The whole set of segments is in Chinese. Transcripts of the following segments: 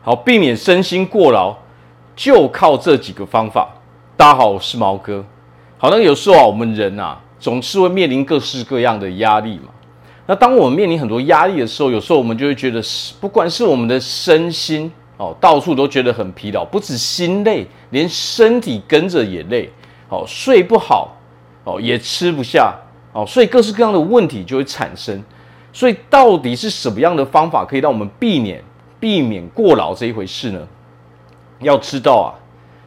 好，避免身心过劳，就靠这几个方法。大家好，我是毛哥。好，那有时候啊，我们人啊，总是会面临各式各样的压力嘛。那当我们面临很多压力的时候，有时候我们就会觉得，不管是我们的身心哦，到处都觉得很疲劳，不止心累，连身体跟着也累。哦，睡不好，哦，也吃不下，哦，所以各式各样的问题就会产生。所以，到底是什么样的方法可以让我们避免避免过劳这一回事呢？要知道啊，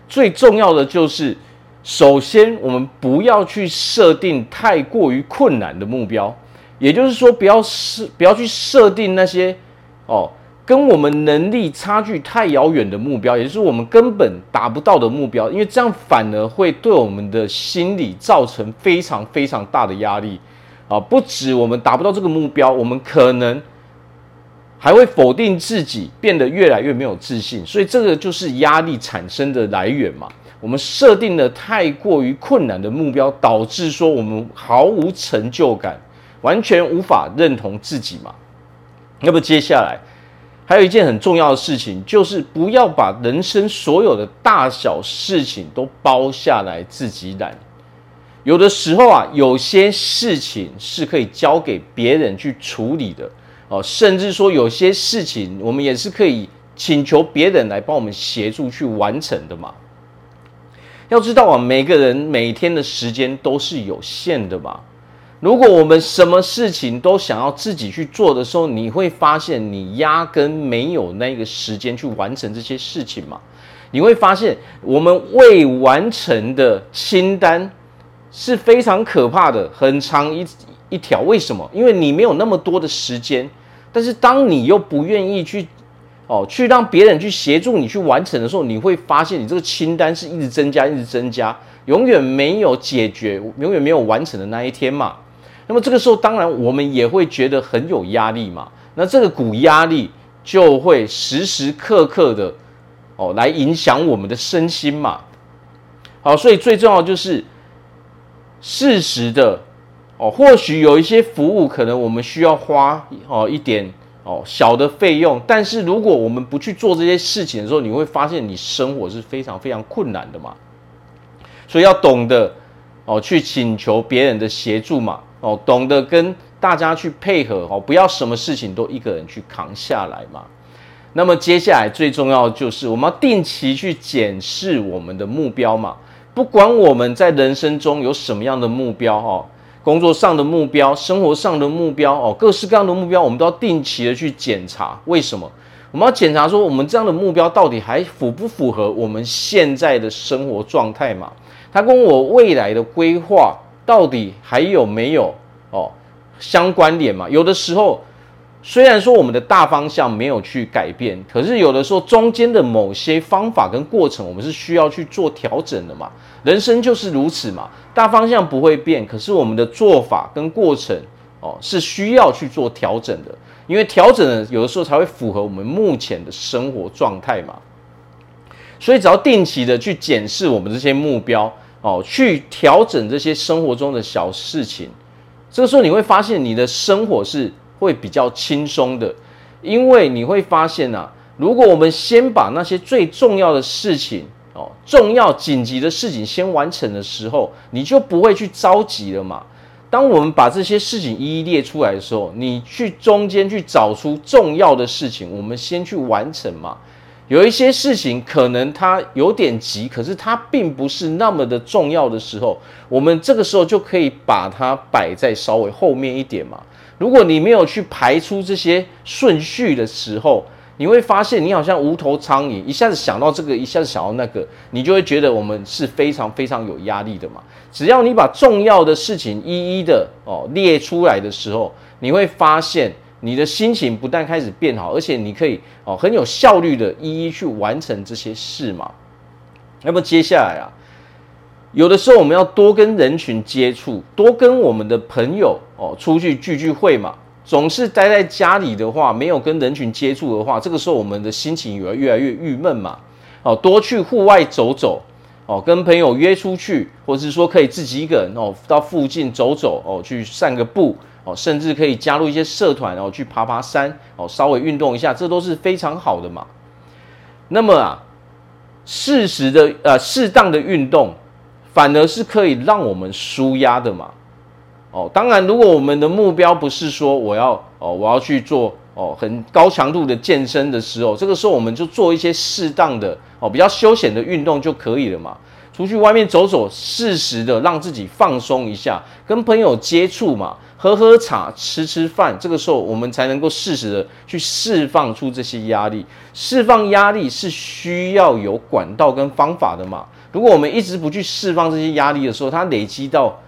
最重要的就是，首先我们不要去设定太过于困难的目标，也就是说，不要设不要去设定那些哦跟我们能力差距太遥远的目标，也就是我们根本达不到的目标，因为这样反而会对我们的心理造成非常非常大的压力。啊，不止我们达不到这个目标，我们可能还会否定自己，变得越来越没有自信。所以这个就是压力产生的来源嘛。我们设定了太过于困难的目标，导致说我们毫无成就感，完全无法认同自己嘛。那么接下来还有一件很重要的事情，就是不要把人生所有的大小事情都包下来自己揽。有的时候啊，有些事情是可以交给别人去处理的哦，甚至说有些事情我们也是可以请求别人来帮我们协助去完成的嘛。要知道啊，每个人每天的时间都是有限的嘛。如果我们什么事情都想要自己去做的时候，你会发现你压根没有那个时间去完成这些事情嘛。你会发现我们未完成的清单。是非常可怕的，很长一一条。为什么？因为你没有那么多的时间，但是当你又不愿意去，哦，去让别人去协助你去完成的时候，你会发现你这个清单是一直增加，一直增加，永远没有解决，永远没有完成的那一天嘛。那么这个时候，当然我们也会觉得很有压力嘛。那这个股压力就会时时刻刻的，哦，来影响我们的身心嘛。好，所以最重要就是。适时的哦，或许有一些服务可能我们需要花哦一点哦小的费用，但是如果我们不去做这些事情的时候，你会发现你生活是非常非常困难的嘛。所以要懂得哦去请求别人的协助嘛，哦懂得跟大家去配合哦，不要什么事情都一个人去扛下来嘛。那么接下来最重要的就是我们要定期去检视我们的目标嘛。不管我们在人生中有什么样的目标哦，工作上的目标、生活上的目标哦，各式各样的目标，我们都要定期的去检查。为什么？我们要检查说，我们这样的目标到底还符不符合我们现在的生活状态嘛？它跟我未来的规划到底还有没有哦相关联嘛？有的时候。虽然说我们的大方向没有去改变，可是有的时候中间的某些方法跟过程，我们是需要去做调整的嘛。人生就是如此嘛，大方向不会变，可是我们的做法跟过程哦是需要去做调整的，因为调整有的时候才会符合我们目前的生活状态嘛。所以只要定期的去检视我们这些目标哦，去调整这些生活中的小事情，这个时候你会发现你的生活是。会比较轻松的，因为你会发现啊，如果我们先把那些最重要的事情哦，重要紧急的事情先完成的时候，你就不会去着急了嘛。当我们把这些事情一一列出来的时候，你去中间去找出重要的事情，我们先去完成嘛。有一些事情可能它有点急，可是它并不是那么的重要的时候，我们这个时候就可以把它摆在稍微后面一点嘛。如果你没有去排出这些顺序的时候，你会发现你好像无头苍蝇，一下子想到这个，一下子想到那个，你就会觉得我们是非常非常有压力的嘛。只要你把重要的事情一一的哦列出来的时候，你会发现你的心情不但开始变好，而且你可以哦很有效率的一一去完成这些事嘛。那么接下来啊。有的时候我们要多跟人群接触，多跟我们的朋友哦出去聚聚会嘛。总是待在家里的话，没有跟人群接触的话，这个时候我们的心情也会越来越郁闷嘛。哦，多去户外走走，哦，跟朋友约出去，或者是说可以自己一个人哦到附近走走哦，去散个步哦，甚至可以加入一些社团哦去爬爬山哦，稍微运动一下，这都是非常好的嘛。那么啊，适时的呃适当的运动，反而是可以让我们舒压的嘛。哦，当然，如果我们的目标不是说我要哦我要去做哦很高强度的健身的时候，这个时候我们就做一些适当的哦比较休闲的运动就可以了嘛。出去外面走走，适时的让自己放松一下，跟朋友接触嘛，喝喝茶，吃吃饭，这个时候我们才能够适时的去释放出这些压力。释放压力是需要有管道跟方法的嘛。如果我们一直不去释放这些压力的时候，它累积到。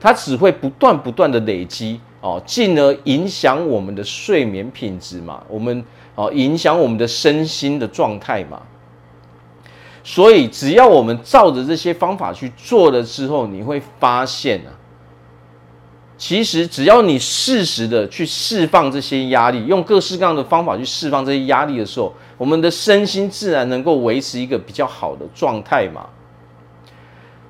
它只会不断不断的累积哦，进而影响我们的睡眠品质嘛，我们哦影响我们的身心的状态嘛。所以只要我们照着这些方法去做了之后，你会发现啊，其实只要你适时的去释放这些压力，用各式各样的方法去释放这些压力的时候，我们的身心自然能够维持一个比较好的状态嘛。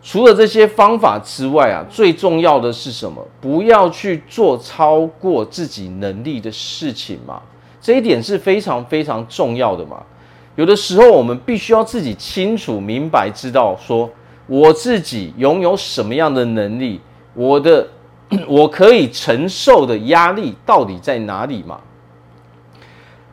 除了这些方法之外啊，最重要的是什么？不要去做超过自己能力的事情嘛。这一点是非常非常重要的嘛。有的时候我们必须要自己清楚明白，知道说我自己拥有什么样的能力，我的 我可以承受的压力到底在哪里嘛。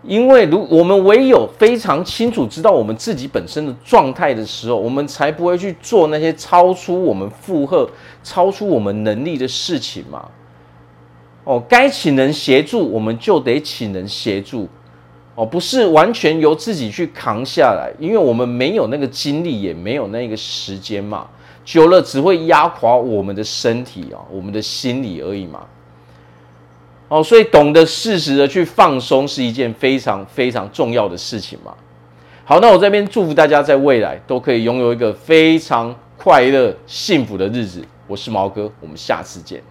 因为如我们唯有非常清楚知道我们自己本身的状态的时候，我们才不会去做那些超出我们负荷、超出我们能力的事情嘛。哦，该请人协助，我们就得请人协助。哦，不是完全由自己去扛下来，因为我们没有那个精力，也没有那个时间嘛。久了只会压垮我们的身体啊，我们的心理而已嘛。哦，所以懂得适时的去放松是一件非常非常重要的事情嘛。好，那我这边祝福大家在未来都可以拥有一个非常快乐、幸福的日子。我是毛哥，我们下次见。